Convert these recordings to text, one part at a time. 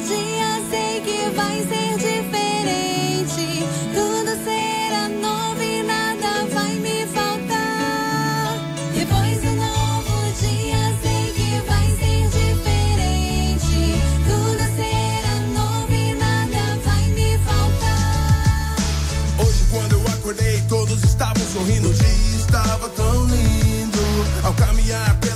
dia, sei que vai ser diferente.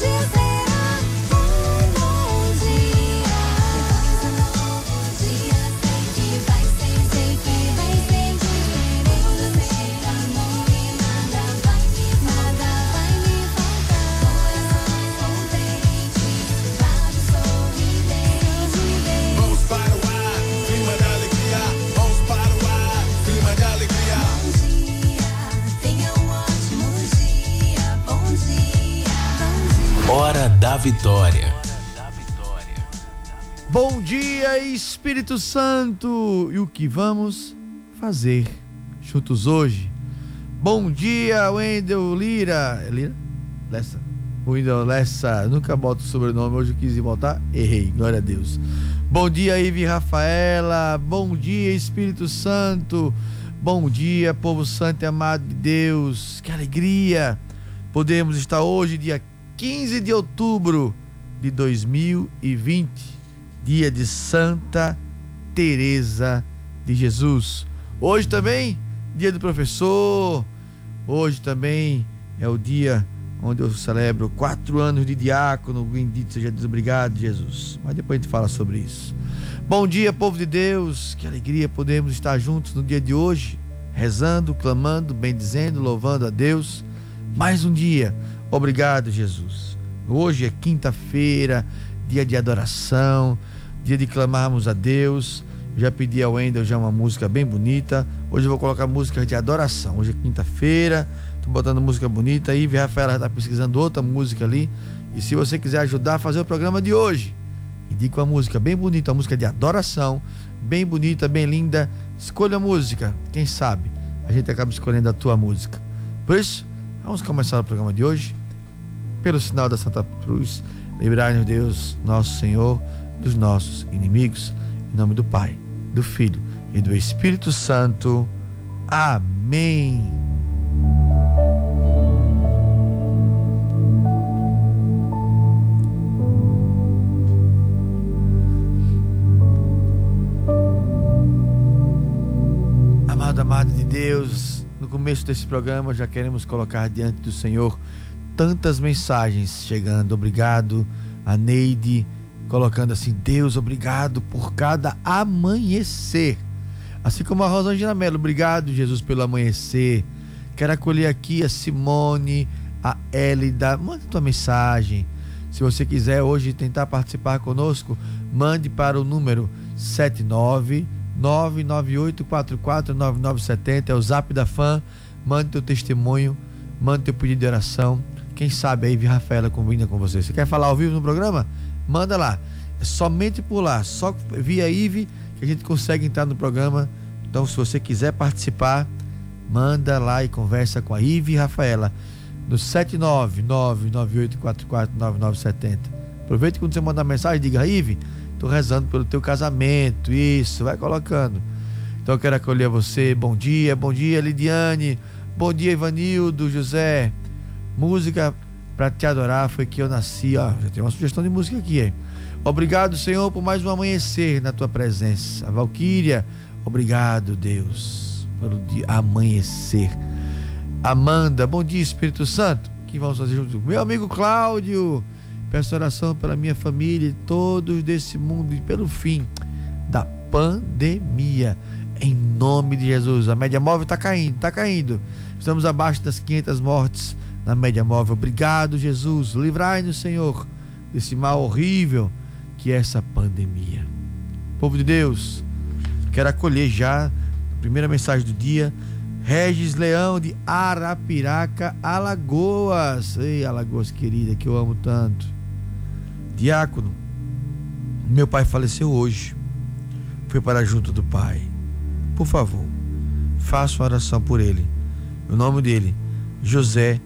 Diante, Espírito Santo! E o que vamos fazer juntos hoje? Bom dia, Wendel Lira. É Lira? Lessa. Wendel Lessa. Nunca boto o sobrenome, hoje eu quis botar. Errei, glória a Deus. Bom dia, Ive Rafaela. Bom dia, Espírito Santo. Bom dia, povo santo e amado de Deus. Que alegria! Podemos estar hoje, dia 15 de outubro de 2020 dia de Santa Teresa de Jesus. Hoje também dia do professor. Hoje também é o dia onde eu celebro quatro anos de diácono. Bendito seja Deus, obrigado Jesus. Mas depois a gente fala sobre isso. Bom dia, povo de Deus. Que alegria podemos estar juntos no dia de hoje, rezando, clamando, bendizendo, louvando a Deus. Mais um dia. Obrigado, Jesus. Hoje é quinta-feira, dia de adoração, dia de clamarmos a Deus. Já pedi ao Wendel já uma música bem bonita. Hoje eu vou colocar música de adoração. Hoje é quinta-feira, tô botando música bonita. Aí, Rafaela está pesquisando outra música ali. E se você quiser ajudar a fazer o programa de hoje, indica uma música bem bonita, uma música de adoração, bem bonita, bem linda. Escolha a música, quem sabe a gente acaba escolhendo a tua música. Por isso, vamos começar o programa de hoje pelo sinal da Santa Cruz, livrar-nos Deus, nosso Senhor, dos nossos inimigos. Em nome do Pai, do Filho e do Espírito Santo. Amém. Amado, amado de Deus, no começo desse programa já queremos colocar diante do Senhor tantas mensagens chegando. Obrigado a Neide colocando assim: Deus, obrigado por cada amanhecer. Assim como a Rosângela Mello, obrigado, Jesus, pelo amanhecer. Quero acolher aqui a Simone, a Elida. Manda tua mensagem. Se você quiser hoje tentar participar conosco, mande para o número 79 998449970, é o zap da fã. Mande teu testemunho, mande teu pedido de oração. Quem sabe aí, Rafaela combina com você. Você quer falar ao vivo no programa? Manda lá. É somente por lá, só via IVE que a gente consegue entrar no programa. Então, se você quiser participar, manda lá e conversa com a Ive e Rafaela no 79998449970. Aproveita quando você mandar mensagem, diga, Ive, tô rezando pelo teu casamento. Isso, vai colocando. Então eu quero acolher você. Bom dia, bom dia, Lidiane. Bom dia, Ivanildo, José. Música para te adorar foi que eu nasci. Ó, já tem uma sugestão de música aqui, hein? Obrigado, Senhor, por mais um amanhecer na tua presença. Valquíria, obrigado, Deus, pelo dia amanhecer. Amanda, bom dia, Espírito Santo. Que vamos fazer junto? Meu amigo Cláudio, peço oração pela minha família e todos desse mundo e pelo fim da pandemia. Em nome de Jesus. A média móvel está caindo, está caindo. Estamos abaixo das 500 mortes na média móvel. Obrigado, Jesus. Livrai-nos, Senhor, desse mal horrível que é essa pandemia. Povo de Deus, quero acolher já a primeira mensagem do dia. Regis Leão de Arapiraca, Alagoas. Ei, Alagoas querida, que eu amo tanto. Diácono, meu pai faleceu hoje. Foi para junto do Pai. Por favor, faça uma oração por ele. O nome dele, José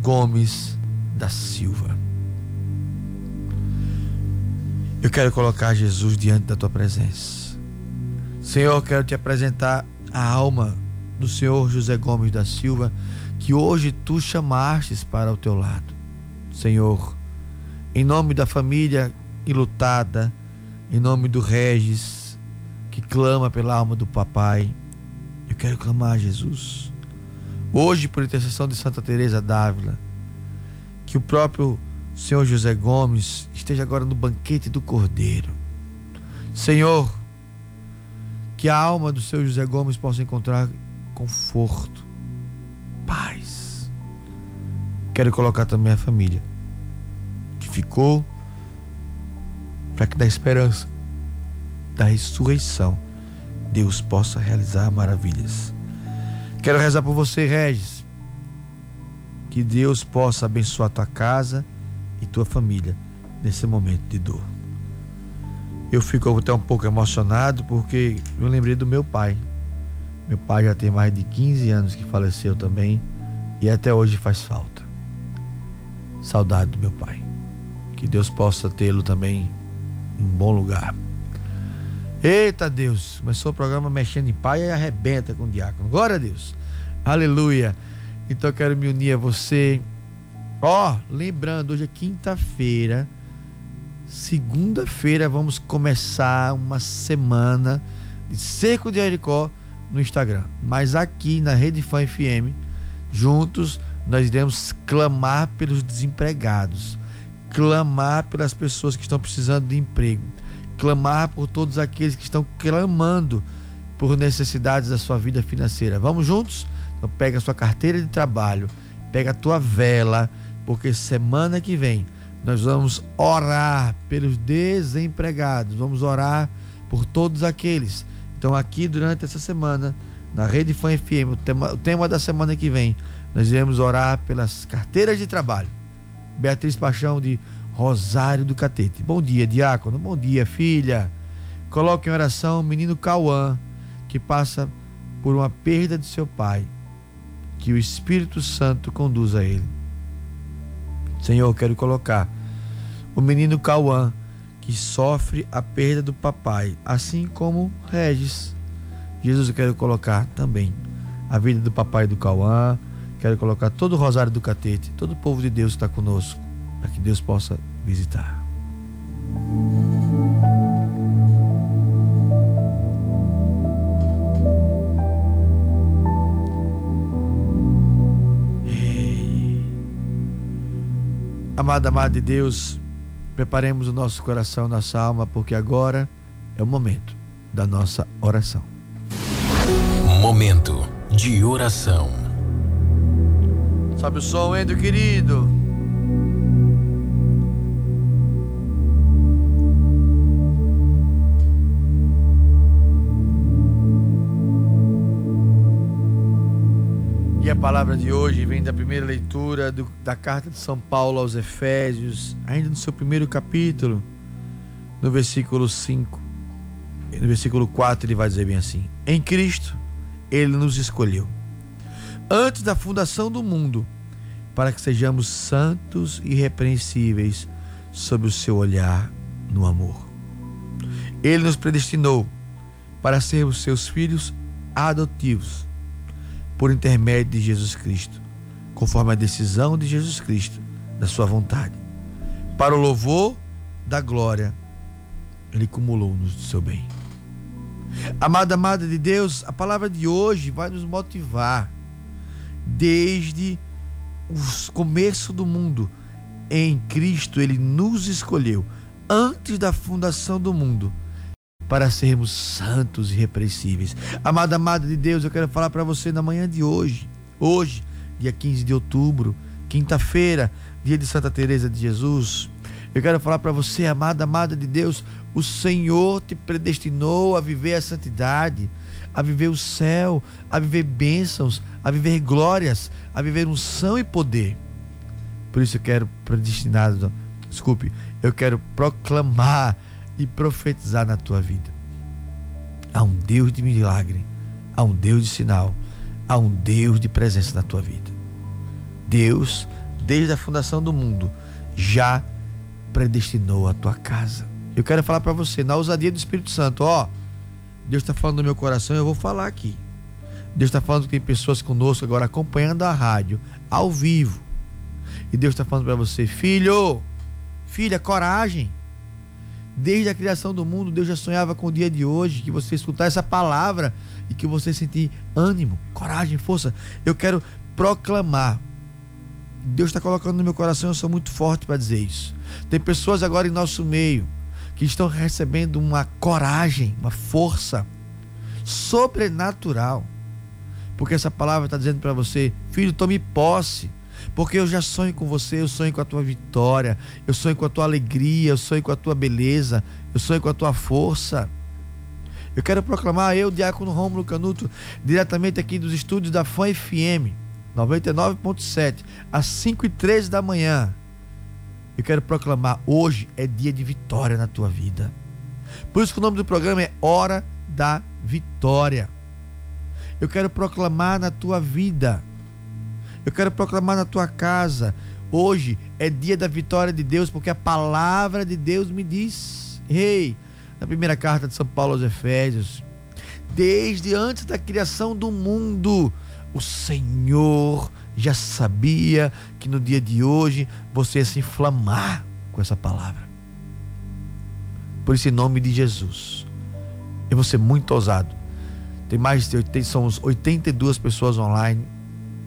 Gomes da Silva. Eu quero colocar Jesus diante da tua presença. Senhor, quero te apresentar a alma do Senhor José Gomes da Silva, que hoje tu chamastes para o teu lado. Senhor, em nome da família enlutada, em nome do Regis, que clama pela alma do papai, eu quero clamar a Jesus Hoje, por intercessão de Santa Teresa d'Ávila, que o próprio Senhor José Gomes esteja agora no banquete do Cordeiro. Senhor, que a alma do Senhor José Gomes possa encontrar conforto, paz. Quero colocar também a família que ficou para que da esperança da ressurreição Deus possa realizar maravilhas. Quero rezar por você, Regis. Que Deus possa abençoar tua casa e tua família nesse momento de dor. Eu fico até um pouco emocionado porque eu lembrei do meu pai. Meu pai já tem mais de 15 anos que faleceu também e até hoje faz falta. Saudade do meu pai. Que Deus possa tê-lo também em um bom lugar. Eita Deus, começou o programa mexendo em pai e arrebenta com o diácono. Glória a Deus. Aleluia. Então eu quero me unir a você. Ó, oh, lembrando, hoje é quinta-feira. Segunda-feira vamos começar uma semana de Cerco de Jericó no Instagram. Mas aqui na Rede Fã FM, juntos, nós iremos clamar pelos desempregados, clamar pelas pessoas que estão precisando de emprego clamar por todos aqueles que estão clamando por necessidades da sua vida financeira. Vamos juntos? Então pega a sua carteira de trabalho, pega a tua vela, porque semana que vem nós vamos orar pelos desempregados, vamos orar por todos aqueles. Então aqui durante essa semana, na Rede Fã FM, o tema, o tema da semana que vem, nós iremos orar pelas carteiras de trabalho. Beatriz Paixão de Rosário do Catete. Bom dia, diácono. Bom dia, filha. Coloque em oração o menino Cauã, que passa por uma perda de seu pai. Que o Espírito Santo conduza ele. Senhor, quero colocar o menino Cauã, que sofre a perda do papai, assim como Regis. Jesus, eu quero colocar também a vida do papai do Cauã, quero colocar todo o Rosário do Catete, todo o povo de Deus que está conosco, para que Deus possa visitar. Amada, amada de Deus, preparemos o nosso coração, nossa alma, porque agora é o momento da nossa oração. Momento de oração. Sobe o som, Endo querido. A palavra de hoje vem da primeira leitura do, da carta de São Paulo aos Efésios, ainda no seu primeiro capítulo, no versículo 5. No versículo 4 ele vai dizer bem assim: Em Cristo ele nos escolheu antes da fundação do mundo, para que sejamos santos e irrepreensíveis sob o seu olhar no amor. Ele nos predestinou para sermos seus filhos adotivos por intermédio de Jesus Cristo, conforme a decisão de Jesus Cristo, da sua vontade. Para o louvor da glória, ele cumulou-nos do seu bem. Amada, amada de Deus, a palavra de hoje vai nos motivar desde o começo do mundo. Em Cristo ele nos escolheu antes da fundação do mundo para sermos santos e repreensíveis. Amada, amada de Deus, eu quero falar para você na manhã de hoje. Hoje, dia 15 de outubro, quinta-feira, dia de Santa Teresa de Jesus. Eu quero falar para você, amada, amada de Deus, o Senhor te predestinou a viver a santidade, a viver o céu, a viver bênçãos, a viver glórias, a viver unção e poder. Por isso eu quero predestinado, desculpe, eu quero proclamar e profetizar na tua vida. Há um Deus de milagre, há um Deus de sinal, há um Deus de presença na tua vida. Deus, desde a fundação do mundo, já predestinou a tua casa. Eu quero falar para você, na ousadia do Espírito Santo, ó, Deus está falando no meu coração, eu vou falar aqui. Deus está falando que tem pessoas conosco agora acompanhando a rádio, ao vivo. E Deus está falando para você, filho, filha, coragem. Desde a criação do mundo, Deus já sonhava com o dia de hoje, que você escutar essa palavra e que você sentir ânimo, coragem, força. Eu quero proclamar. Deus está colocando no meu coração, eu sou muito forte para dizer isso. Tem pessoas agora em nosso meio que estão recebendo uma coragem, uma força sobrenatural. Porque essa palavra está dizendo para você, filho, tome posse porque eu já sonho com você, eu sonho com a tua vitória, eu sonho com a tua alegria, eu sonho com a tua beleza, eu sonho com a tua força. Eu quero proclamar, eu, Diácono Rômulo Canuto, diretamente aqui dos estúdios da Fã FM 99.7, às 5 e 13 da manhã. Eu quero proclamar, hoje é dia de vitória na tua vida. Por isso que o nome do programa é Hora da Vitória. Eu quero proclamar na tua vida eu quero proclamar na tua casa. Hoje é dia da vitória de Deus, porque a palavra de Deus me diz. Rei, hey, na primeira carta de São Paulo aos Efésios, desde antes da criação do mundo, o Senhor já sabia que no dia de hoje você ia se inflamar com essa palavra. Por isso, em nome de Jesus, eu vou ser muito ousado. Tem mais de 80, são 82 pessoas online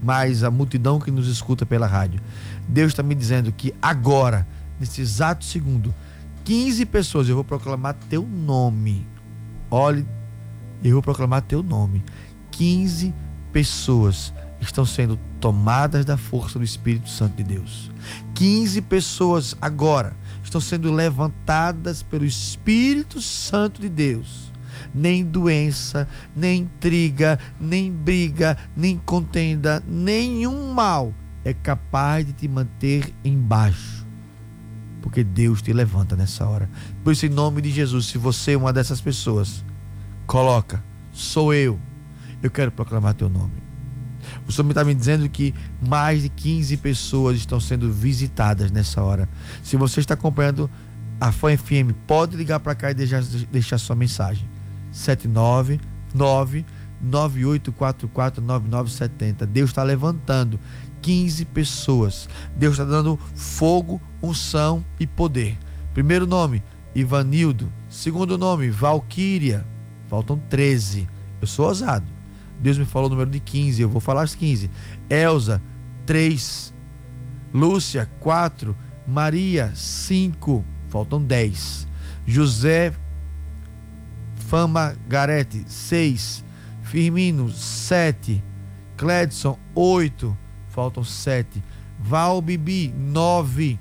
mas a multidão que nos escuta pela rádio. Deus está me dizendo que agora, nesse exato segundo, 15 pessoas, eu vou proclamar teu nome. Olhe, eu vou proclamar teu nome. 15 pessoas estão sendo tomadas da força do Espírito Santo de Deus. 15 pessoas agora estão sendo levantadas pelo Espírito Santo de Deus nem doença, nem intriga, nem briga, nem contenda, nenhum mal é capaz de te manter embaixo. Porque Deus te levanta nessa hora. Por isso, em nome de Jesus, se você é uma dessas pessoas, coloca, sou eu. Eu quero proclamar teu nome. O Senhor está me dizendo que mais de 15 pessoas estão sendo visitadas nessa hora. Se você está acompanhando a Fã FM, pode ligar para cá e deixar, deixar sua mensagem. 799 98449970. Deus está levantando 15 pessoas. Deus está dando fogo, unção e poder. Primeiro nome, Ivanildo. Segundo nome, Valquíria. Faltam 13. Eu sou ousado. Deus me falou o número de 15, eu vou falar as 15. Elza, 3. Lúcia, 4. Maria, 5. Faltam 10. José Fama Garete, 6. Firmino, 7. Cledson, 8. Faltam 7. Val Bibi, 9.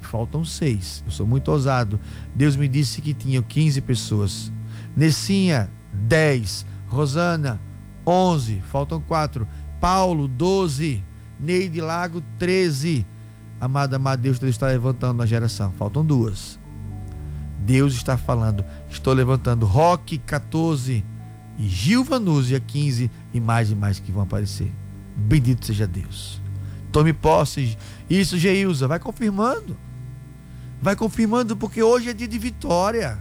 Faltam 6. Eu sou muito ousado. Deus me disse que tinha 15 pessoas. Nessinha, 10. Rosana, 11. Faltam 4. Paulo, 12. Neide Lago, 13. Amada, amada Deus, está levantando na geração. Faltam duas. Deus está falando. Estou levantando Roque 14 e Gil Vanúzia 15 e mais e mais que vão aparecer. Bendito seja Deus. Tome posse. Isso, Geilza, vai confirmando. Vai confirmando porque hoje é dia de vitória.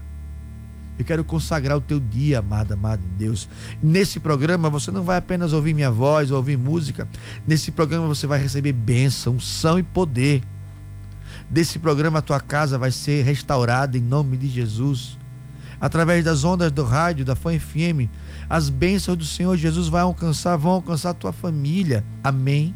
Eu quero consagrar o teu dia, amada, de Deus. Nesse programa você não vai apenas ouvir minha voz, ouvir música. Nesse programa você vai receber bênção, unção e poder. Desse programa a tua casa vai ser restaurada em nome de Jesus. Através das ondas do rádio, da Fã FM, as bênçãos do Senhor Jesus vai alcançar, vão alcançar a tua família. Amém.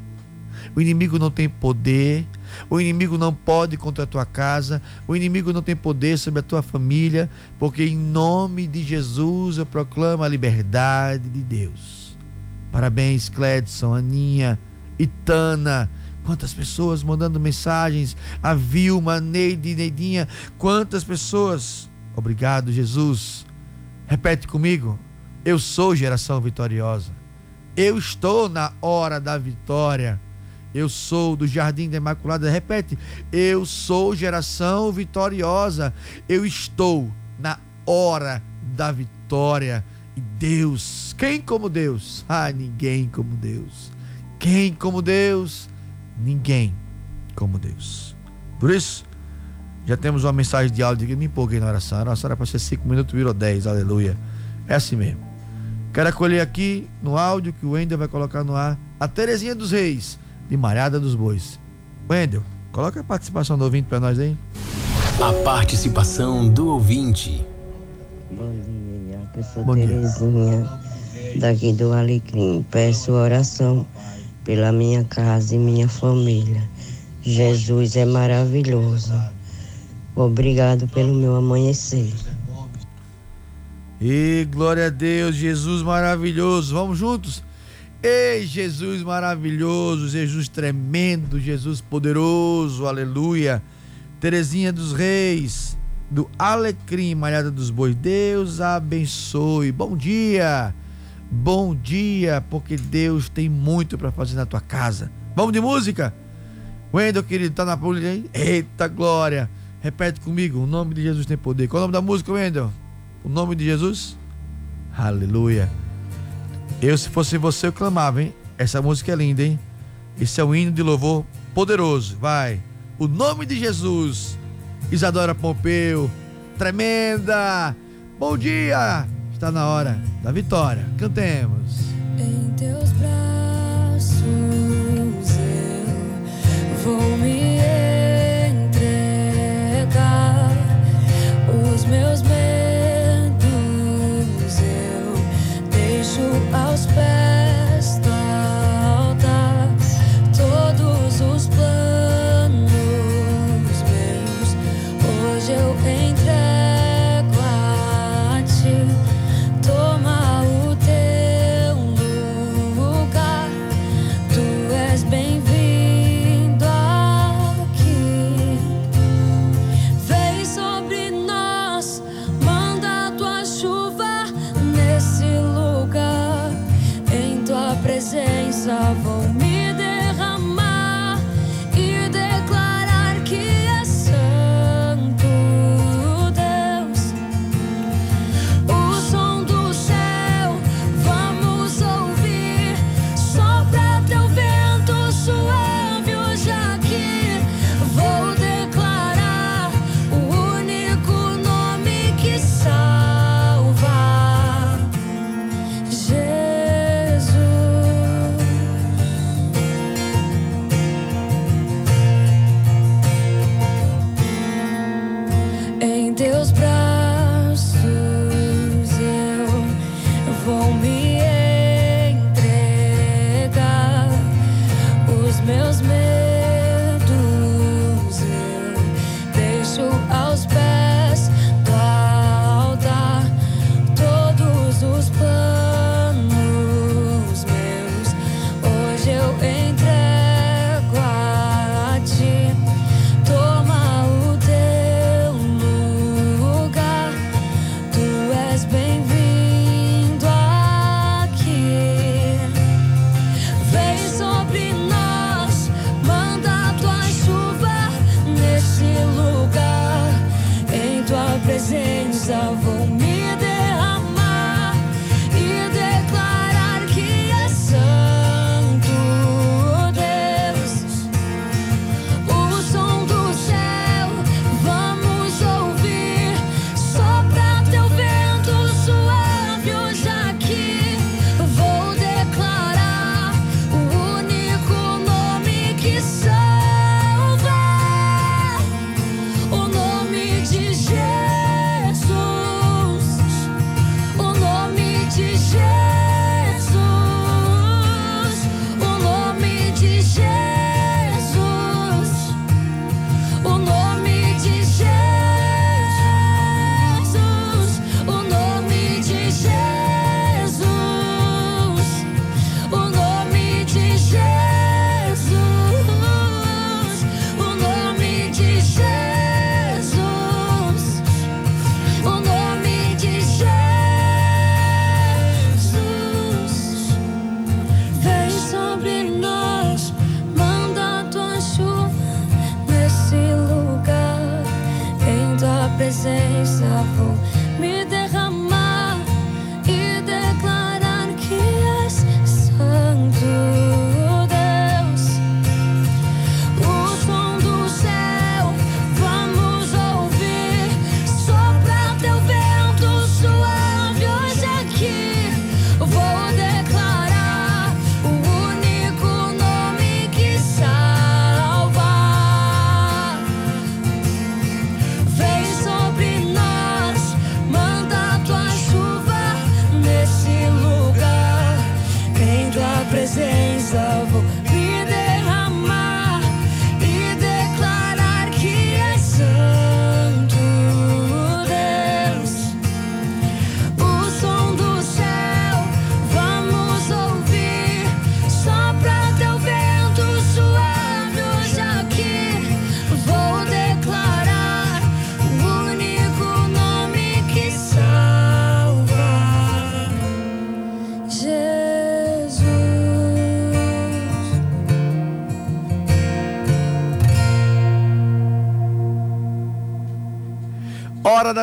O inimigo não tem poder, o inimigo não pode contra a tua casa, o inimigo não tem poder sobre a tua família, porque em nome de Jesus eu proclamo a liberdade de Deus. Parabéns, Cledson, Aninha, Itana. Quantas pessoas mandando mensagens, a Vilma, Neide, Neidinha, quantas pessoas. Obrigado, Jesus. Repete comigo. Eu sou geração vitoriosa. Eu estou na hora da vitória. Eu sou do Jardim da Imaculada. Repete. Eu sou geração vitoriosa. Eu estou na hora da vitória. E Deus, quem como Deus? Ah, ninguém como Deus. Quem como Deus? Ninguém como Deus. Por isso, já temos uma mensagem de áudio que me empolguei na oração. A oração era para ser 5 minutos, virou 10. Aleluia. É assim mesmo. Quero acolher aqui no áudio que o Wendel vai colocar no ar a Terezinha dos Reis de Malhada dos Bois. Wendel, coloca a participação do ouvinte para nós aí. A participação do ouvinte. Bom dia, eu sou Bom dia. Terezinha, daqui do Alecrim. Peço oração pela minha casa e minha família. Jesus é maravilhoso. Obrigado pelo meu amanhecer. E glória a Deus, Jesus maravilhoso. Vamos juntos? Ei, Jesus maravilhoso, Jesus tremendo, Jesus poderoso, aleluia. Terezinha dos Reis, do Alecrim, Malhada dos Bois. Deus abençoe. Bom dia. Bom dia, porque Deus tem muito para fazer na tua casa. Vamos de música? Wendel, querido, tá na polícia aí? Eita glória. Repete comigo, o nome de Jesus tem poder. Qual é o nome da música, Wendel? O nome de Jesus? Aleluia. Eu, se fosse você, eu clamava, hein? Essa música é linda, hein? Esse é um hino de louvor poderoso. Vai. O nome de Jesus. Isadora Pompeu. Tremenda. Bom dia. Está na hora da vitória. Cantemos. Em teus braços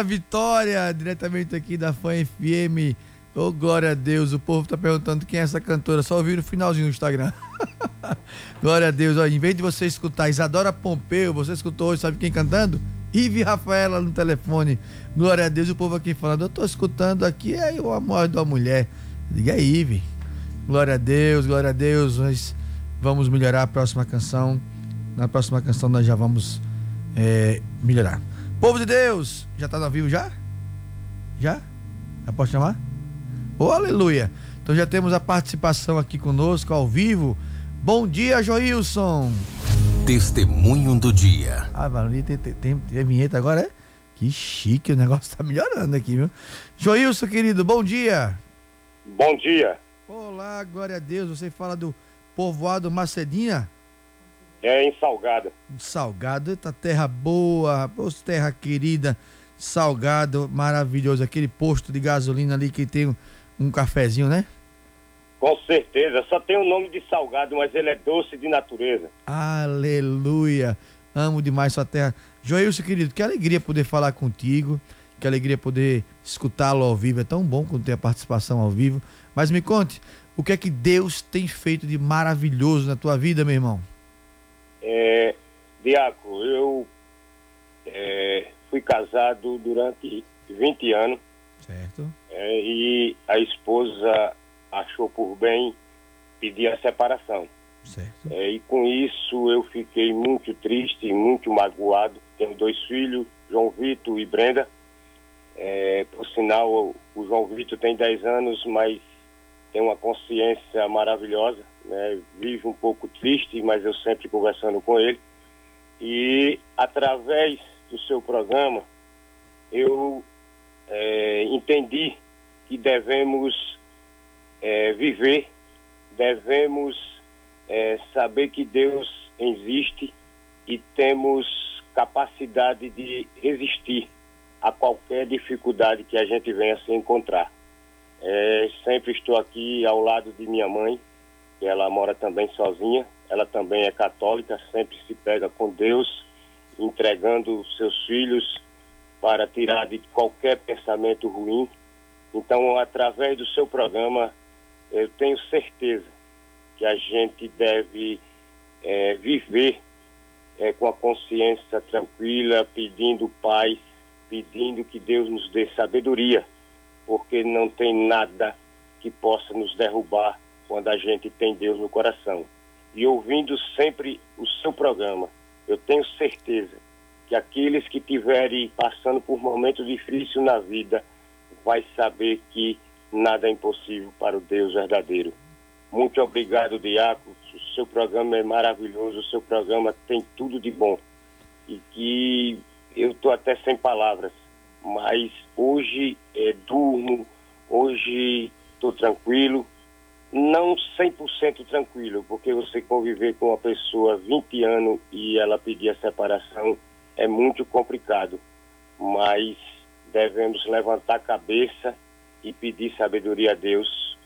da vitória, diretamente aqui da Fã FM. Ô, glória a Deus, o povo tá perguntando quem é essa cantora, só ouviu no finalzinho do Instagram. glória a Deus, ó, em vez de você escutar Isadora Pompeu, você escutou hoje, sabe quem cantando? Ive Rafaela no telefone. Glória a Deus, o povo aqui falando, eu tô escutando aqui, é o amor uma mulher. Diga aí, Ive. Glória a Deus, glória a Deus, nós vamos melhorar a próxima canção. Na próxima canção nós já vamos é, melhorar. Povo de Deus, já tá ao vivo já? Já? Já pode chamar? Oh, aleluia! Então já temos a participação aqui conosco ao vivo. Bom dia, Joilson! Testemunho do dia. Ah, Valeria, tem, tem, tem, tem vinheta agora, é? Que chique, o negócio tá melhorando aqui, viu? Joilson, querido, bom dia! Bom dia. Olá, glória a Deus, você fala do povoado Macedinha? É em Salgado. Salgado, eita terra boa, terra querida, salgado, maravilhoso. Aquele posto de gasolina ali que tem um, um cafezinho, né? Com certeza. Só tem o nome de Salgado, mas ele é doce de natureza. Aleluia. Amo demais sua terra. Joilson, querido, que alegria poder falar contigo. Que alegria poder escutá-lo ao vivo. É tão bom quando tem a participação ao vivo. Mas me conte, o que é que Deus tem feito de maravilhoso na tua vida, meu irmão? É, Diaco, eu é, fui casado durante 20 anos Certo. é, e a esposa achou por bem pedir a separação. Certo. É, e com isso eu fiquei muito triste, muito magoado. Tenho dois filhos João Vitor e Brenda. É, por sinal, o, o João Vitor tem 10 anos, mas tem uma consciência maravilhosa, né? vive um pouco triste, mas eu sempre conversando com ele. E através do seu programa, eu é, entendi que devemos é, viver, devemos é, saber que Deus existe e temos capacidade de resistir a qualquer dificuldade que a gente venha se encontrar. É, sempre estou aqui ao lado de minha mãe, que ela mora também sozinha, ela também é católica, sempre se pega com Deus, entregando seus filhos para tirar de qualquer pensamento ruim. Então, através do seu programa, eu tenho certeza que a gente deve é, viver é, com a consciência tranquila, pedindo paz, pedindo que Deus nos dê sabedoria, porque não tem nada que possa nos derrubar quando a gente tem Deus no coração. E ouvindo sempre o seu programa, eu tenho certeza que aqueles que estiverem passando por momentos difíceis na vida vai saber que nada é impossível para o Deus verdadeiro. Muito obrigado, Diácono. O seu programa é maravilhoso, o seu programa tem tudo de bom. E que eu estou até sem palavras, mas hoje é, durmo, hoje estou tranquilo, não 100% tranquilo, porque você conviver com uma pessoa 20 anos e ela pedir a separação é muito complicado, mas devemos levantar a cabeça e pedir sabedoria a Deus,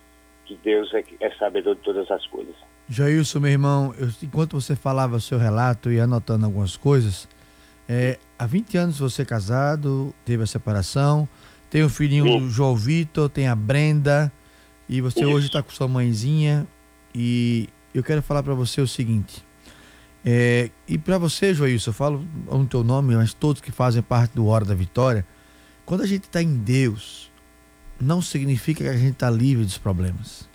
que Deus é, é sabedor de todas as coisas. Jailson, meu irmão, eu, enquanto você falava o seu relato e anotando algumas coisas, é, há 20 anos você é casado, teve a separação, tem o um filhinho Sim. João Vitor, tem a Brenda, e você Isso. hoje está com sua mãezinha. E eu quero falar para você o seguinte. É, e para você, Joilson, eu falo o teu nome, mas todos que fazem parte do Hora da Vitória, quando a gente está em Deus, não significa que a gente está livre dos problemas.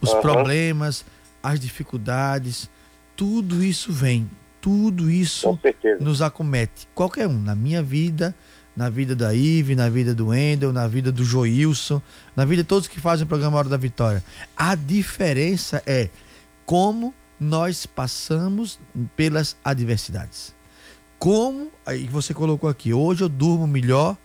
Os uhum. problemas, as dificuldades, tudo isso vem, tudo isso nos acomete. Qualquer um, na minha vida, na vida da Ive, na vida do Endel, na vida do Joilson, na vida de todos que fazem o programa Hora da Vitória. A diferença é como nós passamos pelas adversidades. Como, aí você colocou aqui, hoje eu durmo melhor,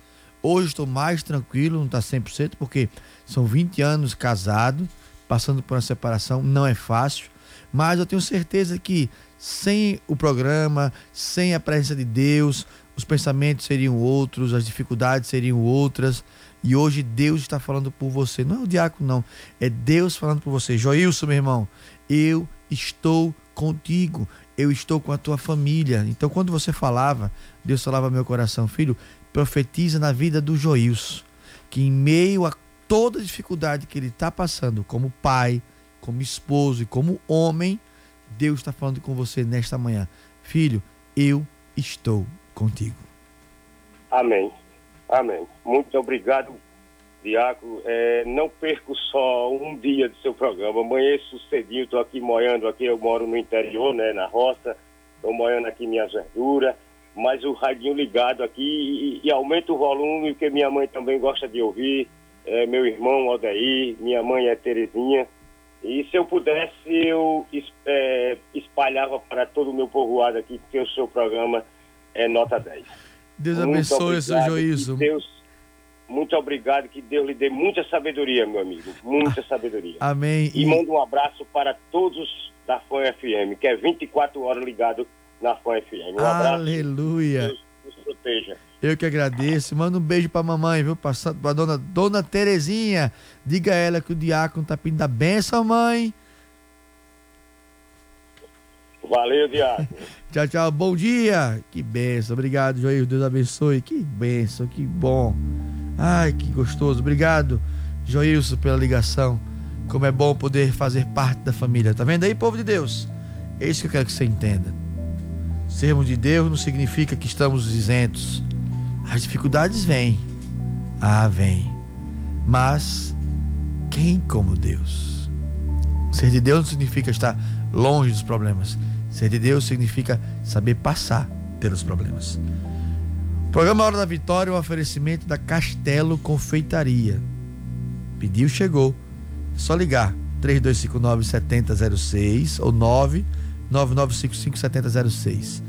hoje estou mais tranquilo, não está 100%, porque são 20 anos casado, passando por uma separação, não é fácil, mas eu tenho certeza que sem o programa, sem a presença de Deus, os pensamentos seriam outros, as dificuldades seriam outras. E hoje Deus está falando por você. Não é o diácono, não. É Deus falando por você. Joilson, meu irmão, eu estou contigo. Eu estou com a tua família. Então, quando você falava, Deus falava meu coração, filho, profetiza na vida do Joilson, que em meio a toda dificuldade que ele está passando, como pai, como esposo e como homem, Deus está falando com você nesta manhã. Filho, eu estou contigo. Amém. Amém. Muito obrigado, Diácono. É, não perco só um dia do seu programa. Amanheço cedinho, estou aqui moendo aqui, eu moro no interior, né, na roça, estou moendo aqui minhas verduras, mas o radinho ligado aqui e, e aumenta o volume, porque minha mãe também gosta de ouvir, é, meu irmão Aldair, minha mãe é Terezinha. E se eu pudesse, eu é, espalhava para todo o meu povoado aqui, porque o seu programa é nota 10. Deus muito abençoe, seu juízo. Deus, muito obrigado, que Deus lhe dê muita sabedoria, meu amigo. Muita sabedoria. Amém. E, e manda um abraço para todos da FAN FM, que é 24 horas ligado na FAN FM. Um abraço. Aleluia. Deus nos proteja. Eu que agradeço. Manda um beijo pra mamãe, viu? Pra, pra dona, dona Terezinha. Diga a ela que o diácono tá pedindo a benção, mãe. Valeu, Diácono. tchau, tchau. Bom dia. Que benção. Obrigado, Joel. Deus abençoe. Que benção, que bom. Ai, que gostoso. Obrigado, Joilson, pela ligação. Como é bom poder fazer parte da família. Tá vendo aí, povo de Deus? É isso que eu quero que você entenda. Sermos de Deus não significa que estamos isentos. As dificuldades vêm. Ah, vêm. Mas quem como Deus? Ser de Deus não significa estar longe dos problemas Ser de Deus significa saber passar pelos problemas. Programa Hora da Vitória, o um oferecimento da Castelo Confeitaria. Pediu, chegou. É só ligar 3259 7006 ou 99955 7006.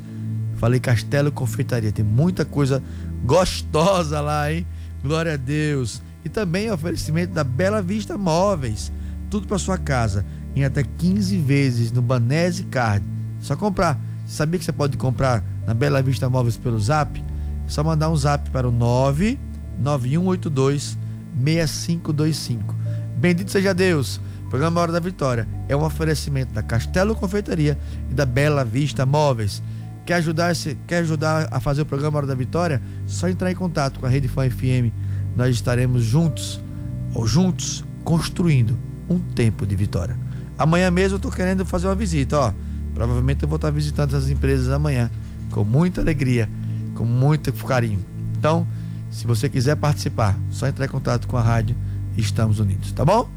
Falei Castelo Confeitaria, tem muita coisa gostosa lá, hein? Glória a Deus. E também oferecimento da Bela Vista Móveis. Tudo para sua casa em até 15 vezes no Banese Card. Só comprar. Sabia que você pode comprar na Bela Vista Móveis pelo Zap? Só mandar um zap para o 99182 6525. Bendito seja Deus. Programa Hora da Vitória é um oferecimento da Castelo Confeitaria e da Bela Vista Móveis. Quer ajudar, quer ajudar a fazer o programa Hora da Vitória? Só entrar em contato com a Rede Fã FM. Nós estaremos juntos, ou juntos, construindo um tempo de vitória. Amanhã mesmo eu estou querendo fazer uma visita, ó. Provavelmente eu vou estar visitando essas empresas amanhã, com muita alegria, com muito carinho. Então, se você quiser participar, só entrar em contato com a rádio e estamos unidos, tá bom?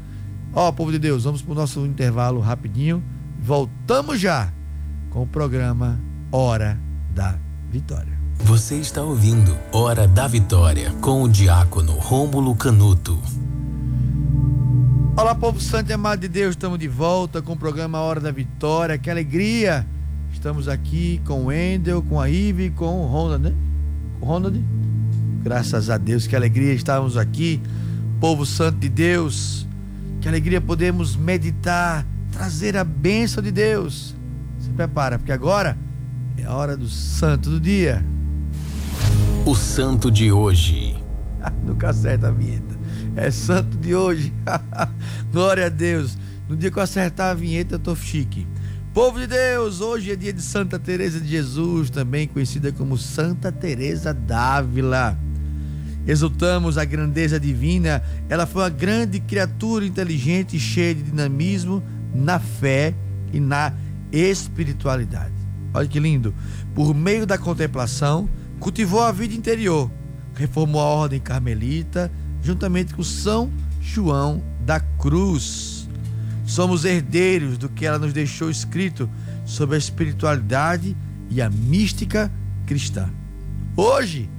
Ó, povo de Deus, vamos para o nosso intervalo rapidinho. Voltamos já com o programa Hora da Vitória. Você está ouvindo Hora da Vitória com o diácono Rômulo Canuto. Olá, povo santo e amado de Deus, estamos de volta com o programa Hora da Vitória. Que alegria! Estamos aqui com o Wendel, com a Ive, com o Ronald, né? O Ronald? Graças a Deus, que alegria estarmos aqui, povo santo de Deus. Que alegria podemos meditar, trazer a bênção de Deus. Se prepara, porque agora é a hora do santo do dia. O santo de hoje. Nunca acerta a vinheta. É santo de hoje. Glória a Deus. No dia que eu acertar a vinheta, eu tô chique. Povo de Deus, hoje é dia de Santa Teresa de Jesus, também conhecida como Santa Teresa d'Ávila. Exultamos a grandeza divina. Ela foi uma grande criatura inteligente cheia de dinamismo na fé e na espiritualidade. Olha que lindo. Por meio da contemplação, cultivou a vida interior, reformou a ordem carmelita, juntamente com São João da Cruz. Somos herdeiros do que ela nos deixou escrito sobre a espiritualidade e a mística cristã. Hoje,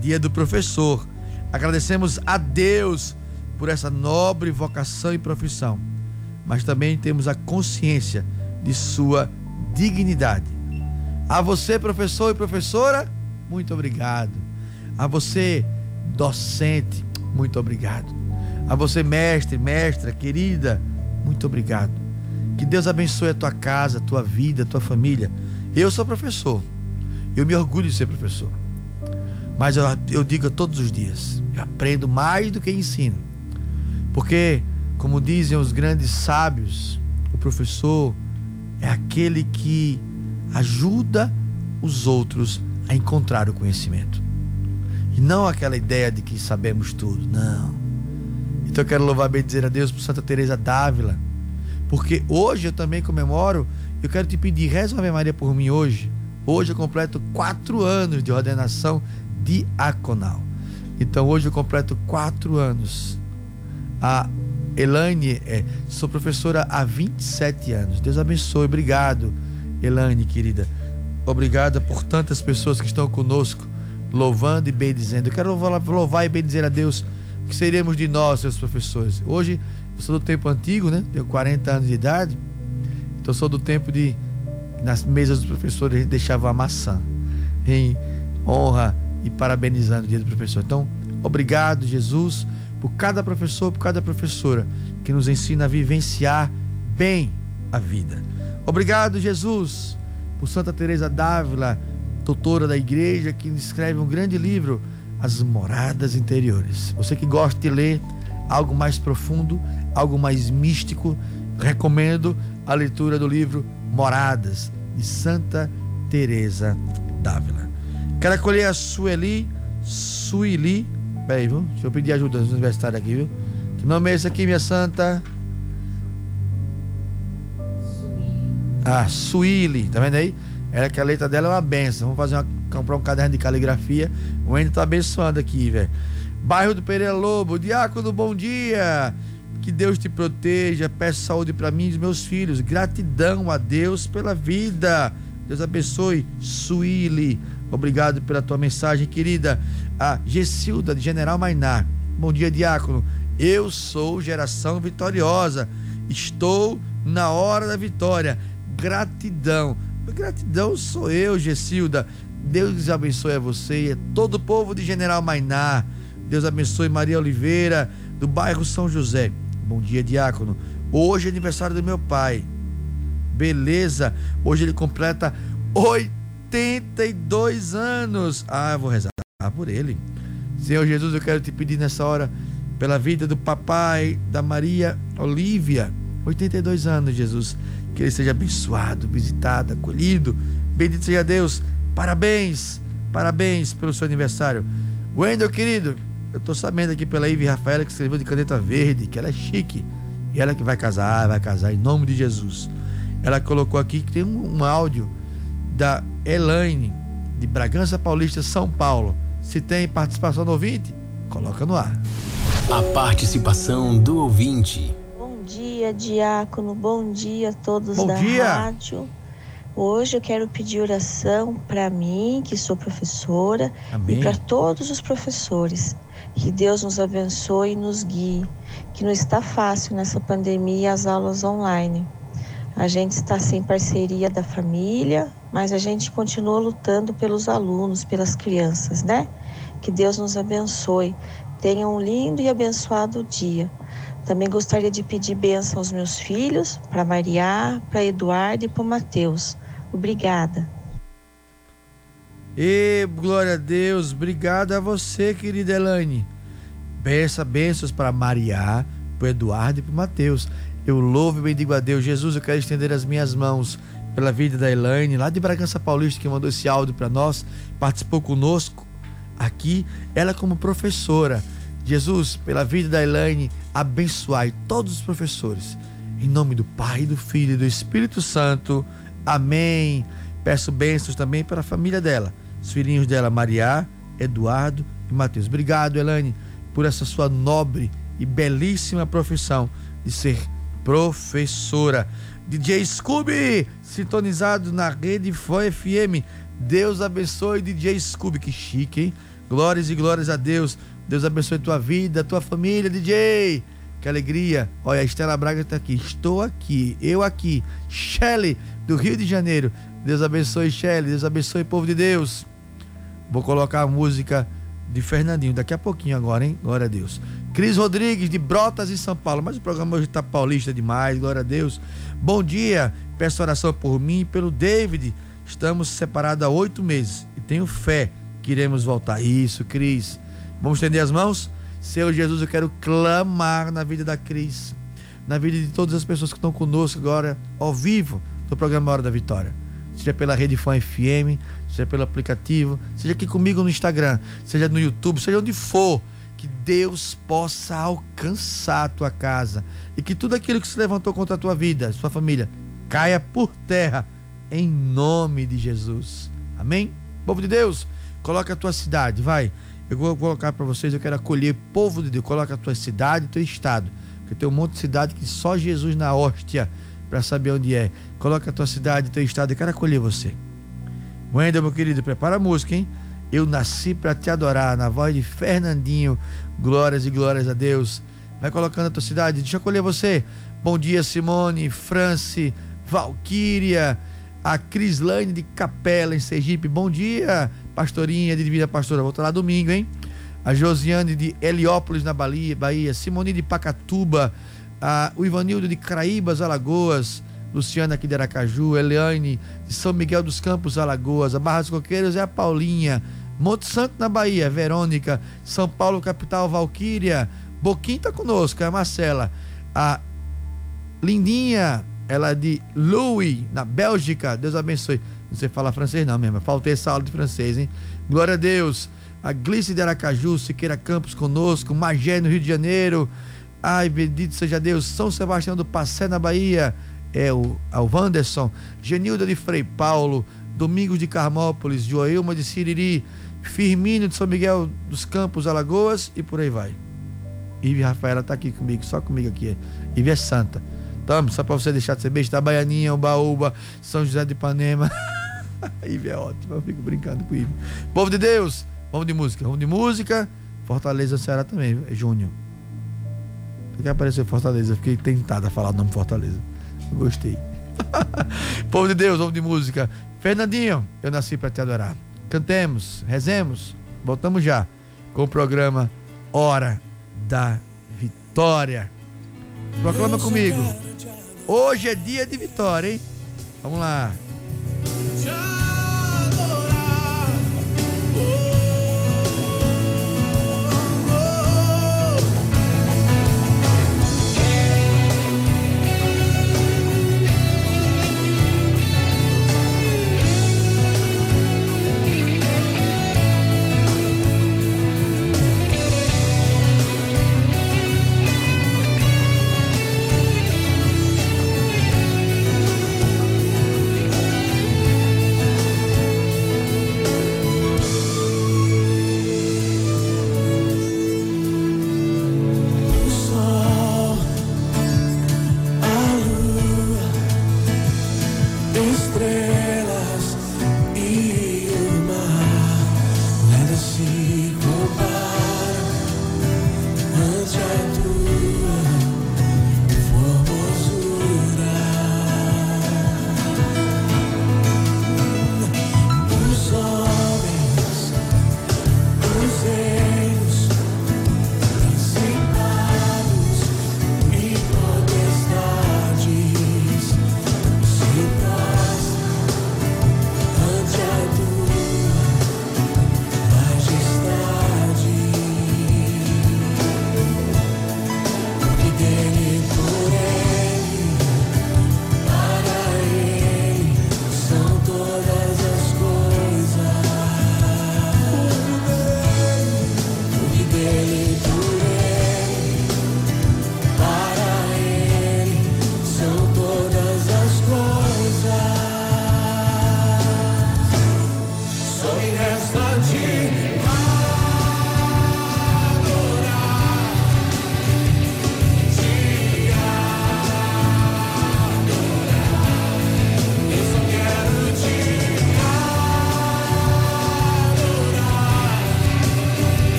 dia do professor, agradecemos a Deus por essa nobre vocação e profissão, mas também temos a consciência de sua dignidade a você, professor e professora, muito obrigado. A você, docente, muito obrigado. A você, mestre, mestra, querida, muito obrigado. Que Deus abençoe a tua casa, a tua vida, a tua família. Eu sou professor. Eu me orgulho de ser professor. Mas eu, eu digo todos os dias: eu aprendo mais do que ensino. Porque, como dizem os grandes sábios, o professor é aquele que ajuda os outros a encontrar o conhecimento. E não aquela ideia de que sabemos tudo, não. Então eu quero louvar bem dizer a Deus por Santa Teresa d'Ávila, porque hoje eu também comemoro, eu quero te pedir, reza Ave Maria por mim hoje. Hoje eu completo quatro anos de ordenação diaconal. Então hoje eu completo quatro anos. A Elaine, é, sou professora há 27 anos. Deus abençoe, obrigado Elane, querida, obrigada por tantas pessoas que estão conosco, louvando e bendizendo. Eu quero louvar, e bendizer a Deus, que seremos de nós, seus professores. Hoje, eu sou do tempo antigo, né? Tenho 40 anos de idade, então sou do tempo de, nas mesas dos professores, a gente deixava a maçã, em honra e parabenizando o dia do professor. Então, obrigado, Jesus, por cada professor, por cada professora que nos ensina a vivenciar bem a vida. Obrigado, Jesus, por Santa Teresa d'Ávila, doutora da igreja, que escreve um grande livro, As Moradas Interiores. Você que gosta de ler algo mais profundo, algo mais místico, recomendo a leitura do livro Moradas, de Santa Teresa d'Ávila. Quero acolher a Sueli, Sueli, peraí, viu? Deixa eu pedir ajuda dos universitários aqui, viu? Que nome é esse aqui, minha santa? A Suíli, tá vendo aí? Ela que a letra dela é uma benção. Vamos fazer uma, comprar um caderno de caligrafia. O Endo tá abençoando aqui, velho. Bairro do Pereira Lobo, Diácono, bom dia. Que Deus te proteja. Peço saúde para mim e os meus filhos. Gratidão a Deus pela vida. Deus abençoe. Suíli. Obrigado pela tua mensagem, querida. A Gessilda, de General Mainar. Bom dia, diácono. Eu sou geração vitoriosa. Estou na hora da vitória. Gratidão. Gratidão sou eu, Gessilda. Deus abençoe a você e a todo o povo de General Mainar. Deus abençoe Maria Oliveira, do bairro São José. Bom dia, diácono. Hoje é aniversário do meu pai. Beleza. Hoje ele completa 82 anos. Ah, eu vou rezar por ele. Senhor Jesus, eu quero te pedir nessa hora pela vida do papai da Maria Olívia, 82 anos, Jesus. Que ele seja abençoado, visitado, acolhido. Bendito seja Deus. Parabéns, parabéns pelo seu aniversário. Wendel, querido, eu tô sabendo aqui pela Ivy Rafaela que escreveu de caneta verde, que ela é chique. E ela que vai casar, vai casar em nome de Jesus. Ela colocou aqui que tem um, um áudio da Elaine, de Bragança Paulista, São Paulo. Se tem participação do ouvinte, coloca no ar. A participação do ouvinte. Dia, diácono. Bom dia a todos Bom da dia. rádio. Hoje eu quero pedir oração para mim, que sou professora, Amém. e para todos os professores. Que Deus nos abençoe e nos guie. Que não está fácil nessa pandemia as aulas online. A gente está sem parceria da família, mas a gente continua lutando pelos alunos, pelas crianças, né? Que Deus nos abençoe. Tenha um lindo e abençoado dia. Também gostaria de pedir bênção aos meus filhos, para Maria, para Eduardo e para Mateus. Obrigada. E glória a Deus, obrigado a você, querida Elaine. Bença, bênçãos para Maria, para Eduardo e para Mateus. Eu louvo e bendigo a Deus. Jesus, eu quero estender as minhas mãos pela vida da Elaine, lá de Bragança Paulista, que mandou esse áudio para nós, participou conosco aqui, ela como professora. Jesus, pela vida da Elaine, abençoai todos os professores. Em nome do Pai, do Filho e do Espírito Santo. Amém. Peço bênçãos também para a família dela, os filhinhos dela, Maria, Eduardo e Mateus. Obrigado, Elaine, por essa sua nobre e belíssima profissão de ser professora. DJ Scooby, sintonizado na rede Foi FM. Deus abençoe DJ Scooby, que chique, hein? Glórias e glórias a Deus. Deus abençoe tua vida, tua família, DJ. Que alegria. Olha, a Estela Braga está aqui. Estou aqui, eu aqui. Shelly, do Rio de Janeiro. Deus abençoe, Shelly. Deus abençoe, povo de Deus. Vou colocar a música de Fernandinho daqui a pouquinho agora, hein? Glória a Deus. Cris Rodrigues, de Brotas, em São Paulo. Mas o programa hoje está paulista demais, glória a Deus. Bom dia, peço oração por mim e pelo David. Estamos separados há oito meses e tenho fé que iremos voltar. Isso, Cris. Vamos estender as mãos? Senhor Jesus, eu quero clamar na vida da Cris, na vida de todas as pessoas que estão conosco agora, ao vivo, no programa Hora da Vitória. Seja pela Rede Fã FM, seja pelo aplicativo, seja aqui comigo no Instagram, seja no YouTube, seja onde for, que Deus possa alcançar a tua casa e que tudo aquilo que se levantou contra a tua vida, sua família, caia por terra em nome de Jesus. Amém? Povo de Deus, coloca a tua cidade, vai. Eu vou colocar para vocês, eu quero acolher povo de Deus. Coloca a tua cidade, teu estado. Porque tem um monte de cidade que só Jesus na hóstia para saber onde é. Coloca a tua cidade, teu estado, eu quero acolher você. Wendel, meu querido, prepara a música, hein? Eu nasci para te adorar, na voz de Fernandinho. Glórias e glórias a Deus. Vai colocando a tua cidade, deixa eu acolher você. Bom dia, Simone, France, Valquíria, a Crislane de Capela, em Sergipe. Bom dia, pastorinha de Divina Pastora. Vou estar lá domingo, hein? A Josiane de Heliópolis, na Bahia. Bahia. Simone de Pacatuba. A, o Ivanildo de Craíbas, Alagoas. Luciana aqui de Aracaju. Eliane de São Miguel dos Campos, Alagoas. A Barra dos Coqueiros é a Paulinha. Monte Santo, na Bahia. Verônica. São Paulo, capital, Valquíria. Boquim tá conosco, é a Marcela. A Lindinha, ela é de Louis, na Bélgica. Deus abençoe. Sei falar francês, não mesmo. Faltei essa aula de francês, hein? Glória a Deus. A Glice de Aracaju, Siqueira Campos conosco. Magé, no Rio de Janeiro. Ai, bendito seja Deus. São Sebastião do Passé, na Bahia. É o, o Wanderson. Genilda de Frei Paulo. Domingos de Carmópolis. Joelma de Siriri. Firmino de São Miguel dos Campos, Alagoas. E por aí vai. Ive Rafaela tá aqui comigo, só comigo aqui. Ive é santa. Tamo, só pra você deixar de ser beijo, da Baianinha, Ubaúba, São José de Ipanema. Ive é ótimo, eu fico brincando com o. Povo de Deus, vamos de música, vamos de música. Fortaleza Ceará também, é Júnior. que apareceu Fortaleza, fiquei tentado a falar o nome Fortaleza. Eu gostei. Povo de Deus, vamos de música. Fernandinho, eu nasci para te adorar. Cantemos, rezemos. Voltamos já com o programa Hora da Vitória. Proclama comigo. Hoje é dia de vitória, hein? Vamos lá.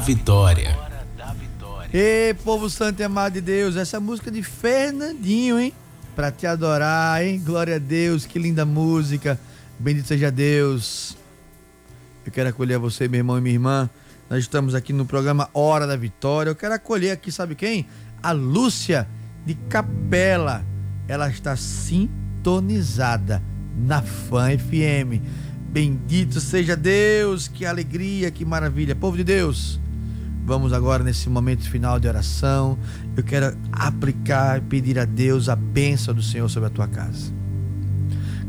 Vitória. Ê, povo santo e amado de Deus, essa música de Fernandinho, hein? Pra te adorar, hein? Glória a Deus, que linda música. Bendito seja Deus. Eu quero acolher você, meu irmão e minha irmã. Nós estamos aqui no programa Hora da Vitória. Eu quero acolher aqui, sabe quem? A Lúcia de Capela. Ela está sintonizada na Fã FM. Bendito seja Deus, que alegria, que maravilha. Povo de Deus, Vamos agora nesse momento final de oração. Eu quero aplicar e pedir a Deus a bênção do Senhor sobre a tua casa.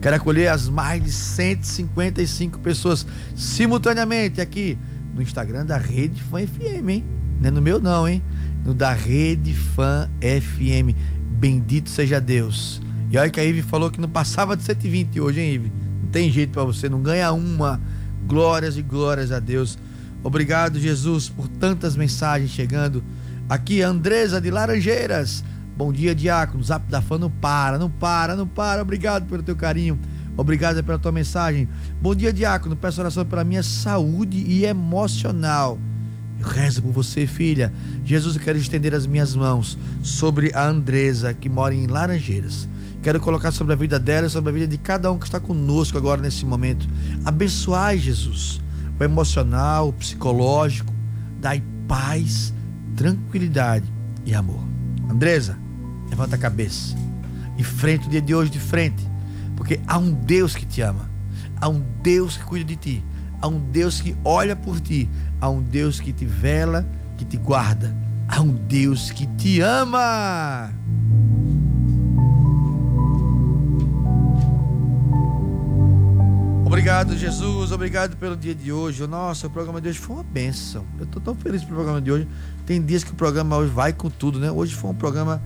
Quero acolher as mais de 155 pessoas simultaneamente aqui no Instagram da Rede Fã FM, hein? Não é no meu não, hein? No da Rede Fã FM. Bendito seja Deus. E olha que a Ive falou que não passava de 120 hoje, hein, Ive? Não tem jeito para você, não ganha uma. Glórias e glórias a Deus. Obrigado, Jesus, por tantas mensagens chegando. Aqui, Andresa de Laranjeiras. Bom dia, Diácono. Zap da fã não para, não para, não para. Obrigado pelo teu carinho. Obrigado pela tua mensagem. Bom dia, Diácono. Peço oração pela minha saúde e emocional. Eu rezo por você, filha. Jesus, eu quero estender as minhas mãos sobre a Andresa, que mora em Laranjeiras. Quero colocar sobre a vida dela e sobre a vida de cada um que está conosco agora nesse momento. Abençoai, Jesus o emocional, o psicológico. Dai paz, tranquilidade e amor. Andresa, levanta a cabeça. Enfrenta o dia de hoje de frente. Porque há um Deus que te ama. Há um Deus que cuida de ti. Há um Deus que olha por ti. Há um Deus que te vela, que te guarda. Há um Deus que te ama. Obrigado, Jesus. Obrigado pelo dia de hoje. Nossa, o programa de hoje foi uma benção. Eu estou tão feliz pelo programa de hoje. Tem dias que o programa hoje vai com tudo, né? Hoje foi um programa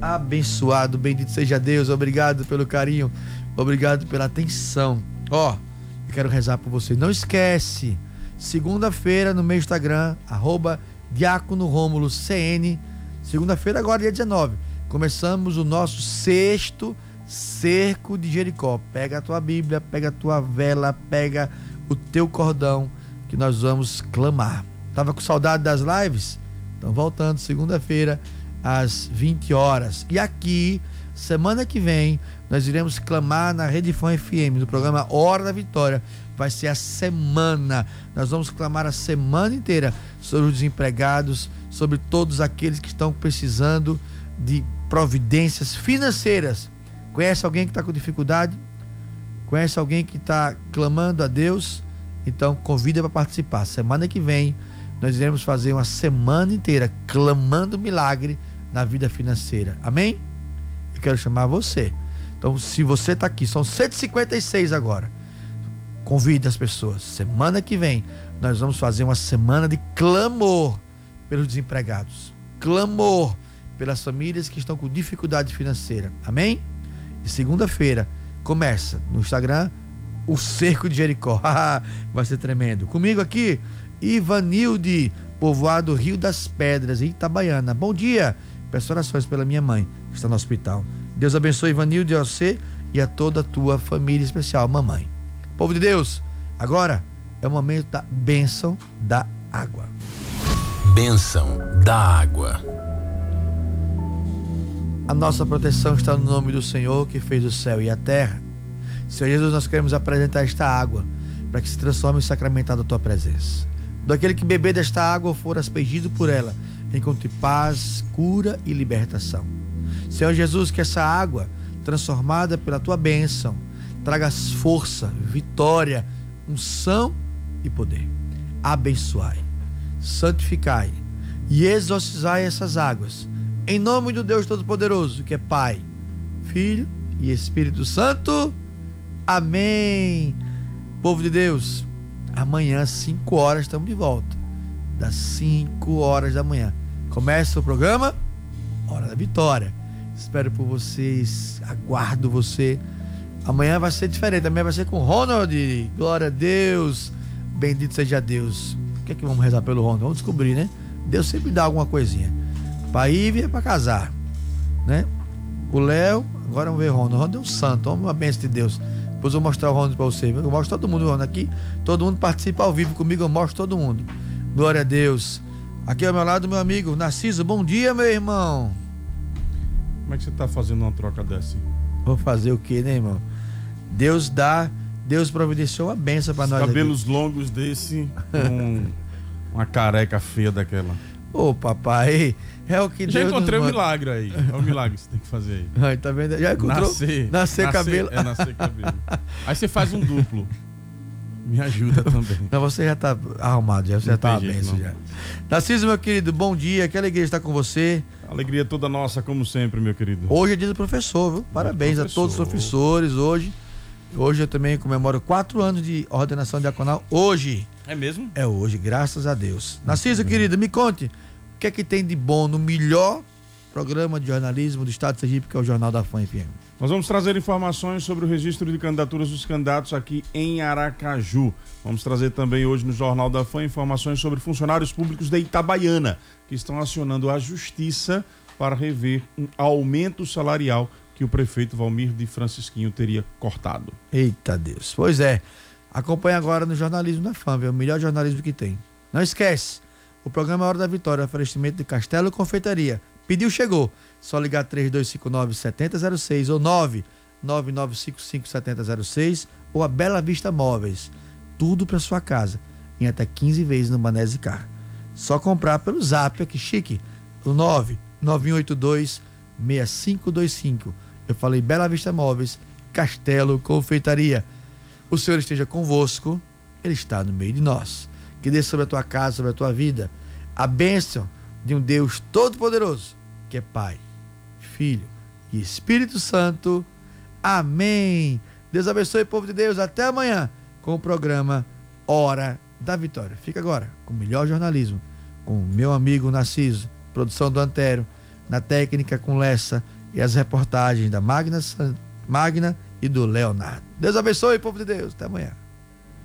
abençoado. Bendito seja Deus. Obrigado pelo carinho. Obrigado pela atenção. Ó, eu quero rezar por você. Não esquece. Segunda-feira no meu Instagram, arroba Diácono Rômulo CN. Segunda-feira, agora dia 19. Começamos o nosso sexto cerco de Jericó. Pega a tua Bíblia, pega a tua vela, pega o teu cordão, que nós vamos clamar. Tava com saudade das lives? Então voltando segunda-feira às 20 horas. E aqui, semana que vem, nós iremos clamar na Rede Fã FM, no programa Hora da Vitória. Vai ser a semana. Nós vamos clamar a semana inteira sobre os desempregados, sobre todos aqueles que estão precisando de providências financeiras Conhece alguém que está com dificuldade? Conhece alguém que está clamando a Deus? Então convida para participar. Semana que vem nós iremos fazer uma semana inteira clamando milagre na vida financeira. Amém? Eu quero chamar você. Então, se você está aqui, são 156 agora. Convide as pessoas. Semana que vem nós vamos fazer uma semana de clamor pelos desempregados. Clamor pelas famílias que estão com dificuldade financeira. Amém? Segunda-feira começa no Instagram o Cerco de Jericó. Vai ser tremendo. Comigo aqui, Ivanilde, povoado Rio das Pedras, Itabaiana. Bom dia. Peço orações pela minha mãe, que está no hospital. Deus abençoe Ivanilde, a você e a toda a tua família especial, mamãe. Povo de Deus, agora é o momento da bênção da água. Bênção da água. A nossa proteção está no nome do Senhor que fez o céu e a terra. Senhor Jesus, nós queremos apresentar esta água para que se transforme em sacramentado a tua presença. Do aquele que beber desta água for aspergido por ela, encontre paz, cura e libertação. Senhor Jesus, que essa água, transformada pela tua bênção, traga força, vitória, unção e poder. Abençoai, santificai e exorcizai essas águas em nome do Deus Todo-Poderoso, que é Pai, Filho e Espírito Santo. Amém. Povo de Deus, amanhã, às 5 horas, estamos de volta. Das 5 horas da manhã. Começa o programa Hora da Vitória. Espero por vocês, aguardo você. Amanhã vai ser diferente, amanhã vai ser com Ronald. Glória a Deus. Bendito seja Deus. O que é que vamos rezar pelo Ronald? Vamos descobrir, né? Deus sempre dá alguma coisinha. Pra Ivy é pra casar, né? O Léo, agora vamos ver o Ronald. O Ronald é um santo, uma bênção de Deus. Depois eu vou mostrar o Ronald pra você. Eu mostro todo mundo, Ronald, aqui. Todo mundo participa ao vivo comigo, eu mostro todo mundo. Glória a Deus. Aqui ao meu lado, meu amigo Narciso. Bom dia, meu irmão. Como é que você tá fazendo uma troca dessa? Vou fazer o quê, né, irmão? Deus dá, Deus providenciou uma benção para nós. Cabelos aqui. longos desse, com uma careca feia daquela. Ô, papai, é o que Já Deus encontrei um manda. milagre aí. É o milagre que você tem que fazer aí. Ai, tá vendo? Já encontrou? Nascer. Nascer, cabelo. É, nascer cabelo. aí você faz um duplo. Me ajuda também. Não, você já tá arrumado, já, você já tá bem já. Narciso, meu querido, bom dia. Que alegria estar com você. Alegria toda nossa, como sempre, meu querido. Hoje é dia do professor, viu? Parabéns professor. a todos os professores hoje. Hoje eu também comemoro quatro anos de ordenação diaconal. Hoje. É mesmo? É hoje, graças a Deus. Narciso, querido, me conte. O que é que tem de bom no melhor programa de jornalismo do Estado de Sergipe, que é o Jornal da Fã FM? Nós vamos trazer informações sobre o registro de candidaturas dos candidatos aqui em Aracaju. Vamos trazer também hoje no Jornal da Fã informações sobre funcionários públicos da Itabaiana, que estão acionando a justiça para rever um aumento salarial que o prefeito Valmir de Francisquinho teria cortado. Eita Deus. Pois é. Acompanhe agora no jornalismo da FAM, é o melhor jornalismo que tem. Não esquece, o programa é Hora da Vitória, oferecimento de Castelo Confeitaria. Pediu, chegou. Só ligar 3259-7006 ou 99955-7006 ou a Bela Vista Móveis. Tudo para sua casa. em até 15 vezes no Banese Car. Só comprar pelo Zap aqui, chique, o 99182 6525. Eu falei Bela Vista Móveis, Castelo Confeitaria. O Senhor esteja convosco, Ele está no meio de nós. Que dê sobre a tua casa, sobre a tua vida, a bênção de um Deus Todo-Poderoso, que é Pai, Filho e Espírito Santo. Amém. Deus abençoe, povo de Deus. Até amanhã com o programa Hora da Vitória. Fica agora com o melhor jornalismo, com o meu amigo Narciso, produção do Antero, na técnica com Lessa e as reportagens da Magna, Magna e do Leonardo. Deus abençoe, povo de Deus. Até amanhã.